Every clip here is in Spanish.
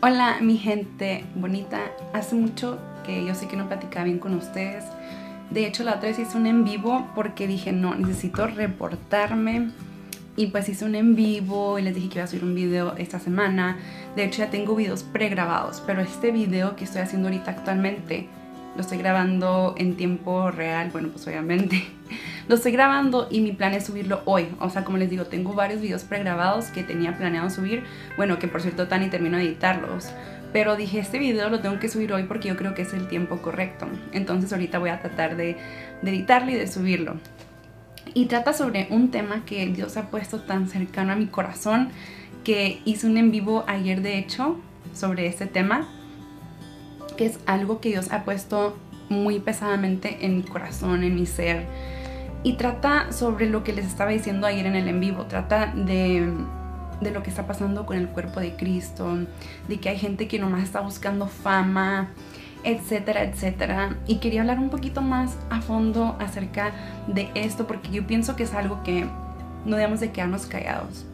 Hola mi gente bonita, hace mucho que yo sé que no platicaba bien con ustedes. De hecho la otra vez hice un en vivo porque dije no, necesito reportarme. Y pues hice un en vivo y les dije que iba a subir un video esta semana. De hecho ya tengo videos pregrabados, pero este video que estoy haciendo ahorita actualmente lo estoy grabando en tiempo real, bueno pues obviamente. Lo estoy grabando y mi plan es subirlo hoy, o sea como les digo tengo varios videos pregrabados que tenía planeado subir, bueno que por cierto Tani terminó de editarlos, pero dije este video lo tengo que subir hoy porque yo creo que es el tiempo correcto, entonces ahorita voy a tratar de, de editarlo y de subirlo. Y trata sobre un tema que Dios ha puesto tan cercano a mi corazón que hice un en vivo ayer de hecho sobre este tema que es algo que Dios ha puesto muy pesadamente en mi corazón, en mi ser. Y trata sobre lo que les estaba diciendo ayer en el en vivo, trata de, de lo que está pasando con el cuerpo de Cristo, de que hay gente que nomás está buscando fama, etcétera, etcétera. Y quería hablar un poquito más a fondo acerca de esto, porque yo pienso que es algo que no debemos de quedarnos callados.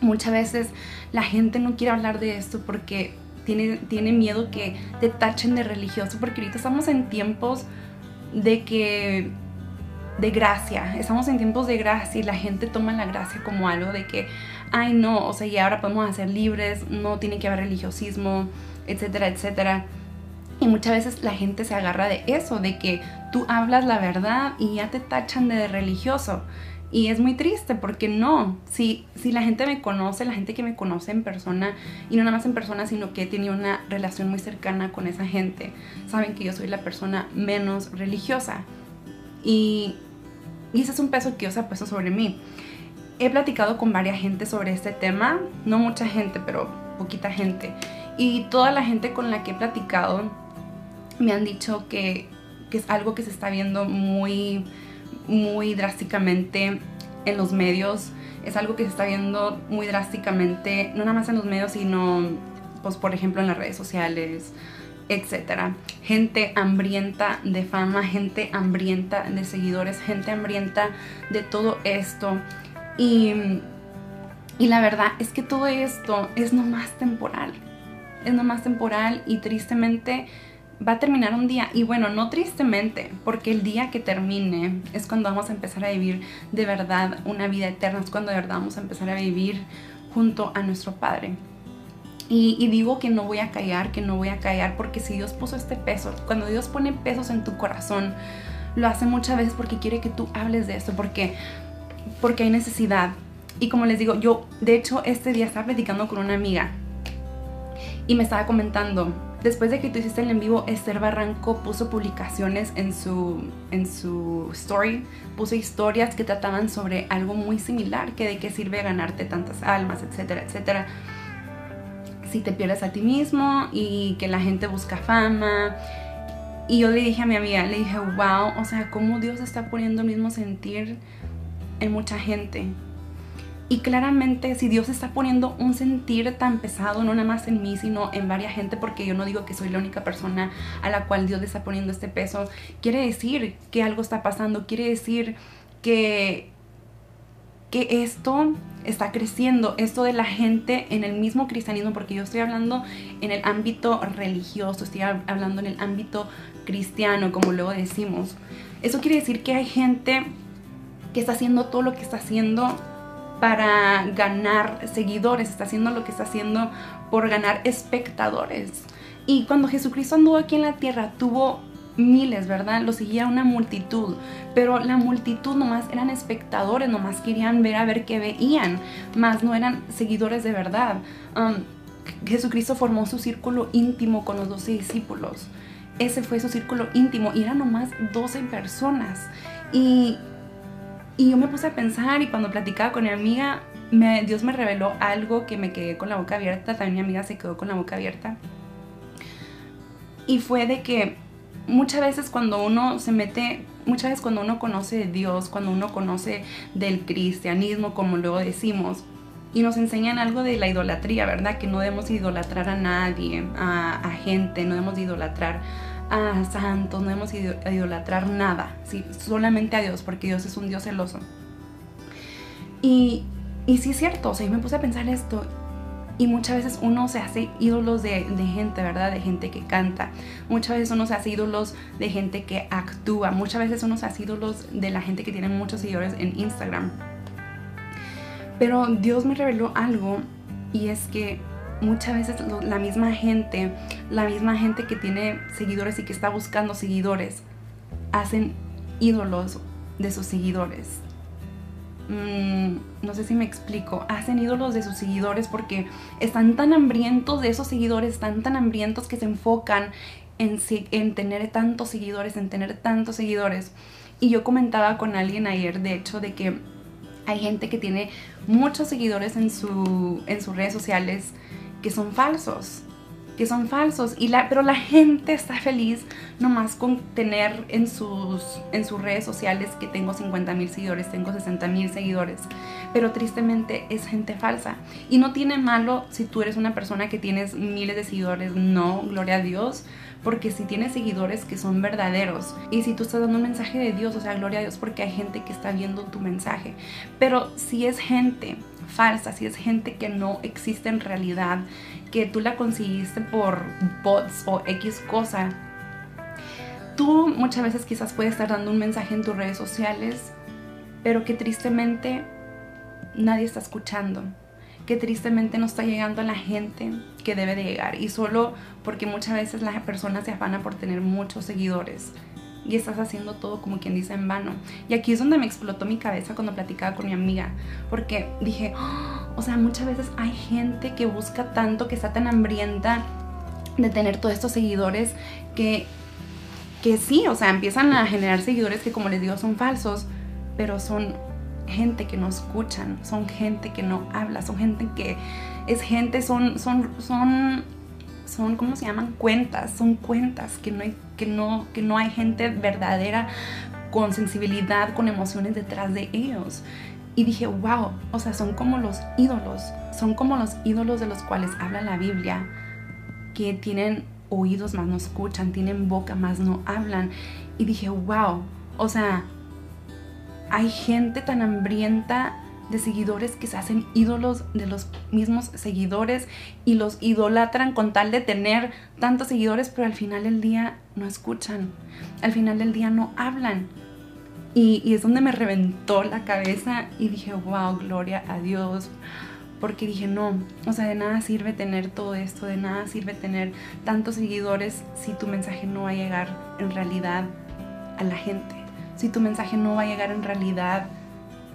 Muchas veces la gente no quiere hablar de esto porque tiene, miedo que te tachen de religioso, porque ahorita estamos en tiempos de que de gracia, estamos en tiempos de gracia y la gente toma la gracia como algo de que, ay no, o sea, y ahora podemos ser libres, no tiene que haber religiosismo, etcétera, etcétera. Y muchas veces la gente se agarra de eso, de que tú hablas la verdad y ya te tachan de religioso. Y es muy triste porque no, si, si la gente me conoce, la gente que me conoce en persona, y no nada más en persona, sino que he tenido una relación muy cercana con esa gente, saben que yo soy la persona menos religiosa. Y, y ese es un peso que Dios ha puesto sobre mí. He platicado con varias gente sobre este tema, no mucha gente, pero poquita gente. Y toda la gente con la que he platicado me han dicho que, que es algo que se está viendo muy muy drásticamente en los medios. Es algo que se está viendo muy drásticamente, no nada más en los medios, sino, pues, por ejemplo, en las redes sociales, etcétera. Gente hambrienta de fama, gente hambrienta de seguidores, gente hambrienta de todo esto. Y, y la verdad es que todo esto es nomás temporal. Es nomás temporal y tristemente va a terminar un día y bueno, no tristemente, porque el día que termine es cuando vamos a empezar a vivir de verdad una vida eterna, es cuando de verdad vamos a empezar a vivir junto a nuestro Padre. Y, digo que no voy a callar, que no voy a callar, porque si Dios puso este peso, cuando Dios pone pesos en tu corazón, lo hace muchas veces porque quiere que tú hables de esto, porque, porque hay necesidad. Y como les digo, yo de hecho este día estaba platicando con una amiga y me estaba comentando, Después de que tú hiciste el en vivo, Esther Barranco puso publicaciones en su, en su story, puso historias que trataban sobre algo muy similar, que de qué sirve ganarte tantas almas, etcétera, etcétera. Si te pierdes a ti mismo y que la gente busca fama. Y yo le dije a mi amiga, le dije, wow, o sea, cómo Dios está poniendo el mismo sentir en mucha gente. Y claramente si Dios está poniendo un sentir tan pesado, no nada más en mí, sino en varias gente, porque yo no digo que soy la única persona a la cual Dios le está poniendo este peso, quiere decir que algo está pasando, quiere decir que, que esto está creciendo, esto de la gente en el mismo cristianismo, porque yo estoy hablando en el ámbito religioso, estoy hablando en el ámbito cristiano, como luego decimos. Eso quiere decir que hay gente que está haciendo todo lo que está haciendo para ganar seguidores, está haciendo lo que está haciendo por ganar espectadores. Y cuando Jesucristo anduvo aquí en la tierra, tuvo miles, ¿verdad? Lo seguía una multitud, pero la multitud nomás eran espectadores, nomás querían ver a ver qué veían, más no eran seguidores de verdad. Um, Jesucristo formó su círculo íntimo con los doce discípulos. Ese fue su círculo íntimo y eran nomás 12 personas. Y y yo me puse a pensar y cuando platicaba con mi amiga, Dios me reveló algo que me quedé con la boca abierta, también mi amiga se quedó con la boca abierta. Y fue de que muchas veces cuando uno se mete, muchas veces cuando uno conoce de Dios, cuando uno conoce del cristianismo, como luego decimos, y nos enseñan algo de la idolatría, ¿verdad? Que no debemos idolatrar a nadie, a, a gente, no debemos idolatrar a santos, no debemos idolatrar nada, ¿sí? solamente a Dios, porque Dios es un Dios celoso. Y, y sí es cierto, o sea, yo me puse a pensar esto, Y muchas veces uno se hace ídolos de, de, gente, ¿verdad? De gente que canta. Muchas veces uno se hace ídolos de gente que actúa. Muchas veces uno se hace ídolos de la gente que tiene muchos seguidores en Instagram. Pero Dios me reveló algo y es que muchas veces la misma gente, la misma gente que tiene seguidores y que está buscando seguidores, hacen ídolos de sus seguidores. Mm, no sé si me explico, hacen ídolos de sus seguidores porque están tan hambrientos de esos seguidores, están tan hambrientos que se enfocan en, en tener tantos seguidores, en tener tantos seguidores. Y yo comentaba con alguien ayer, de hecho, de que hay gente que tiene muchos seguidores en, su, en sus redes sociales que son falsos que son falsos. Y la, pero la gente está feliz nomás con tener en sus, en sus redes sociales que tengo 50 mil seguidores, tengo 60 mil seguidores, pero tristemente es gente falsa. Y no tiene malo si tú eres una persona que tienes miles de seguidores, no, gloria a Dios, porque si tienes seguidores que son verdaderos. Y si tú estás dando un mensaje de Dios, o sea, gloria a Dios porque hay gente que está viendo tu mensaje, pero si es gente falsa, si es gente que no existe en realidad, que tú la conseguiste por bots o X cosa, tú muchas veces quizás puedes estar dando un mensaje en tus redes sociales, pero que tristemente nadie está escuchando, que tristemente no está llegando a la gente que debe de llegar y solo porque muchas veces las personas se afanan por tener muchos seguidores y estás haciendo todo como quien dice en vano. Y aquí es donde me explotó mi cabeza cuando platicaba con mi amiga, porque dije, oh, o sea, muchas veces hay gente que busca tanto, que está tan hambrienta de tener todos estos seguidores que, que sí, o sea, empiezan a generar seguidores que como les digo son falsos, pero son gente que no escuchan, son gente que no habla, son gente que es gente, son, son, son son, ¿cómo se llaman? Cuentas, son cuentas que no hay, que no, que no hay gente verdadera con sensibilidad, con emociones detrás de ellos. Y dije, wow, o sea, son como los ídolos, son como los ídolos de los cuales habla la Biblia, que tienen oídos más no escuchan, tienen boca más no hablan. Y dije, wow, o sea, hay gente tan hambrienta de seguidores que se hacen ídolos de los mismos seguidores y los idolatran con tal de tener tantos seguidores, pero al final del día no escuchan, al final del día no hablan. Y, es donde me reventó la cabeza y dije, wow, gloria a Dios. Porque dije, no, o sea, de nada sirve tener todo esto, de nada sirve tener tantos seguidores si tu mensaje no va a llegar en realidad a la gente, si tu mensaje no va a llegar en realidad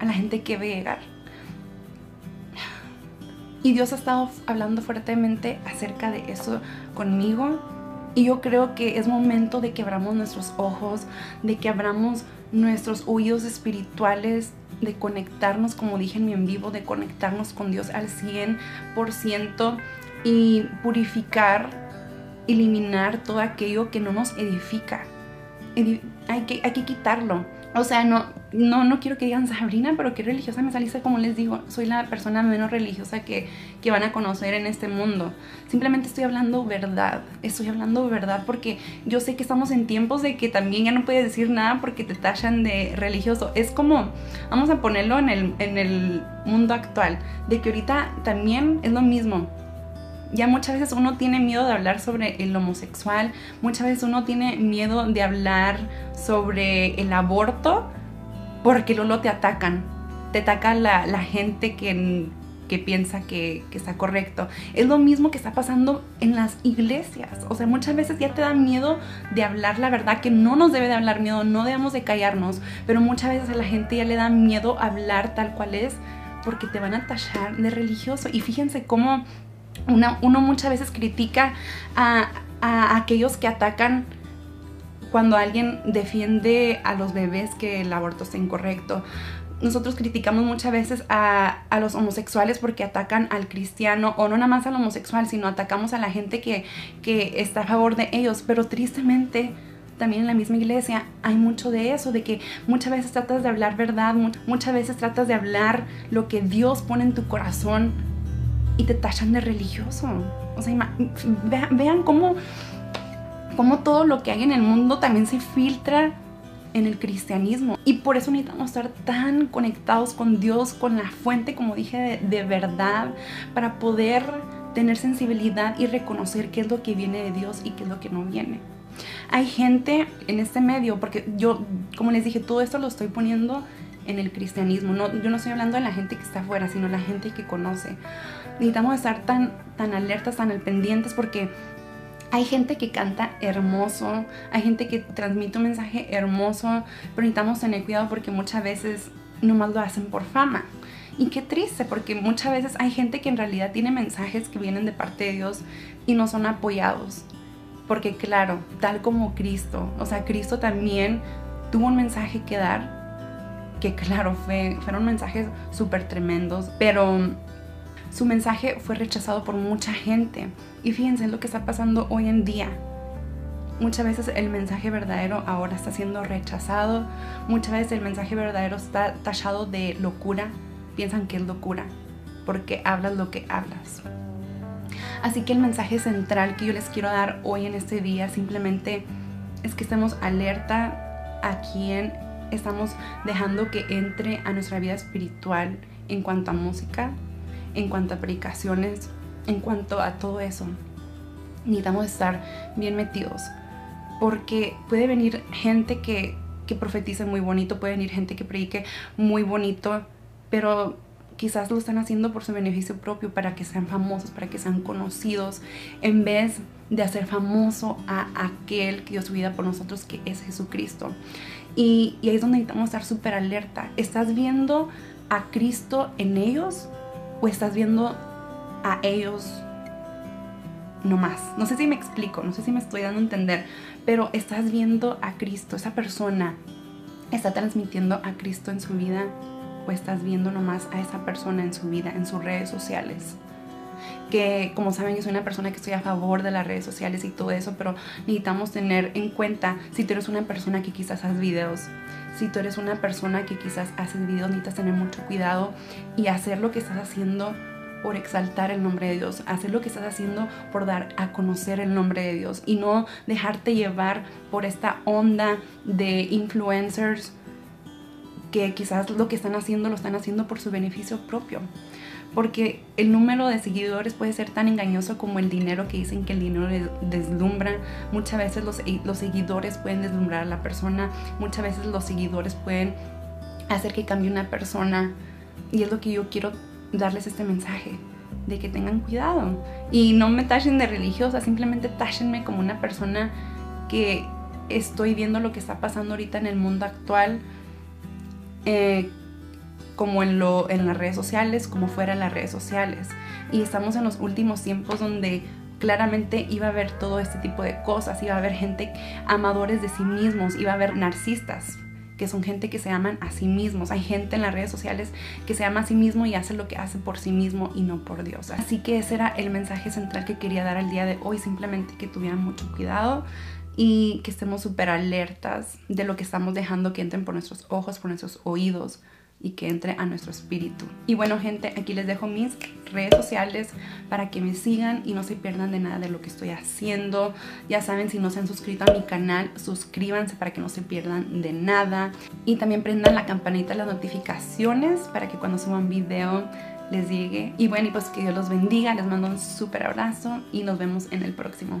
a la gente que ve llegar. Y Dios ha estado hablando fuertemente acerca de eso conmigo. Y yo creo que es momento de que abramos nuestros ojos, de que abramos nuestros oídos espirituales, de conectarnos, como dije en mi en vivo, de conectarnos con Dios al 100% y purificar, eliminar todo aquello que no nos edifica. Hay que, hay que quitarlo o sea, no, no, no quiero que digan Sabrina, pero qué religiosa me saliste, como les digo, soy la persona menos religiosa que, que, van a conocer en este mundo. Simplemente estoy hablando verdad, estoy hablando verdad porque yo sé que estamos en tiempos de que también ya no puedes decir nada porque te tachan de religioso. Es como, vamos a ponerlo en el, en el mundo actual, de que ahorita también es lo mismo ya muchas veces uno tiene miedo de hablar sobre el homosexual, muchas veces uno tiene miedo de hablar sobre el aborto porque luego te atacan, te ataca la, gente que, que piensa que, que, está correcto. Es lo mismo que está pasando en las iglesias. O sea, muchas veces ya te da miedo de hablar la verdad, que no nos debe de hablar miedo, no debemos de callarnos, pero muchas veces a la gente ya le da miedo hablar tal cual es porque te van a tachar de religioso. Y fíjense cómo uno muchas veces critica a, aquellos que atacan cuando alguien defiende a los bebés que el aborto está incorrecto. Nosotros criticamos muchas veces a, los homosexuales porque atacan al cristiano, o no nada más al homosexual, sino atacamos a la gente que, que está a favor de ellos. Pero tristemente, también en la misma iglesia hay mucho de eso, de que muchas veces tratas de hablar verdad, muchas veces tratas de hablar lo que Dios pone en tu corazón y te tachan de religioso. O sea, vean, cómo, cómo todo lo que hay en el mundo también se filtra en el cristianismo. Y por eso necesitamos estar tan conectados con Dios, con la fuente, como dije, de, verdad, para poder tener sensibilidad y reconocer qué es lo que viene de Dios y qué es lo que no viene. Hay gente en este medio, porque yo, como les dije, todo esto lo estoy poniendo en el cristianismo. No, yo no estoy hablando de la gente que está afuera, sino la gente que conoce. Necesitamos estar tan, tan alertas, tan al pendientes, porque hay gente que canta hermoso, hay gente que transmite un mensaje hermoso, pero necesitamos tener cuidado porque muchas veces nomás lo hacen por fama. Y qué triste, porque muchas veces hay gente que en realidad tiene mensajes que vienen de parte de Dios y no son apoyados. Porque claro, tal como Cristo, o sea, Cristo también tuvo un mensaje que dar, que claro, fue, fueron mensajes súper tremendos, pero su mensaje fue rechazado por mucha gente. Y fíjense en lo que está pasando hoy en día. Muchas veces el mensaje verdadero ahora está siendo rechazado. Muchas veces el mensaje verdadero está tachado de locura. Piensan que es locura porque hablas lo que hablas. Así que el mensaje central que yo les quiero dar hoy en este día simplemente es que estemos alerta a quien estamos dejando que entre a nuestra vida espiritual en cuanto a música, en cuanto a predicaciones, en cuanto a todo eso. Necesitamos estar bien metidos porque puede venir gente que, que profetice muy bonito, puede venir gente que predique muy bonito, pero quizás lo están haciendo por su beneficio propio, para que sean famosos, para que sean conocidos, en vez de hacer famoso a aquel que dio su vida por nosotros, que es Jesucristo. Y, y ahí es donde necesitamos estar súper alerta. ¿Estás viendo a Cristo en ellos? O estás viendo a ellos no más. No sé si me explico, no sé si me estoy dando a entender, pero estás viendo a Cristo, esa persona está transmitiendo a Cristo en su vida o estás viendo nomás a esa persona en su vida, en sus redes sociales. Que como saben yo soy una persona que estoy a favor de las redes sociales y todo eso, pero necesitamos tener en cuenta si tú eres una persona que quizás haces videos, si tú eres una persona que quizás haces videos, necesitas tener mucho cuidado y hacer lo que estás haciendo por exaltar el nombre de Dios, hacer lo que estás haciendo por dar a conocer el nombre de Dios y no dejarte llevar por esta onda de influencers que quizás lo que están haciendo lo están haciendo por su beneficio propio porque el número de seguidores puede ser tan engañoso como el dinero que dicen que el dinero deslumbra. Muchas veces los, los seguidores pueden deslumbrar a la persona, muchas veces los seguidores pueden hacer que cambie una persona. Y es lo que yo quiero darles este mensaje, de que tengan cuidado. Y no me tachen de religiosa, simplemente táchenme como una persona que estoy viendo lo que está pasando ahorita en el mundo actual. Eh, como en, lo, en las redes sociales, como fuera en las redes sociales. Y estamos en los últimos tiempos donde claramente iba a haber todo este tipo de cosas, iba a haber gente amadores de sí mismos, iba a haber narcistas, que son gente que se aman a sí mismos. Hay gente en las redes sociales que se ama a sí mismo y hace lo que hace por sí mismo y no por Dios. Así que ese era el mensaje central que quería dar al día de hoy, simplemente que tuvieran mucho cuidado y que estemos súper alertas de lo que estamos dejando que entren por nuestros ojos, por nuestros oídos, y que entre a nuestro espíritu. Y bueno gente, aquí les dejo mis redes sociales para que me sigan y no se pierdan de nada de lo que estoy haciendo. Ya saben, si no se han suscrito a mi canal, suscríbanse para que no se pierdan de nada. Y también prendan la campanita de las notificaciones para que cuando suba un video les llegue. Y bueno, y pues que Dios los bendiga, les mando un súper abrazo y nos vemos en el próximo.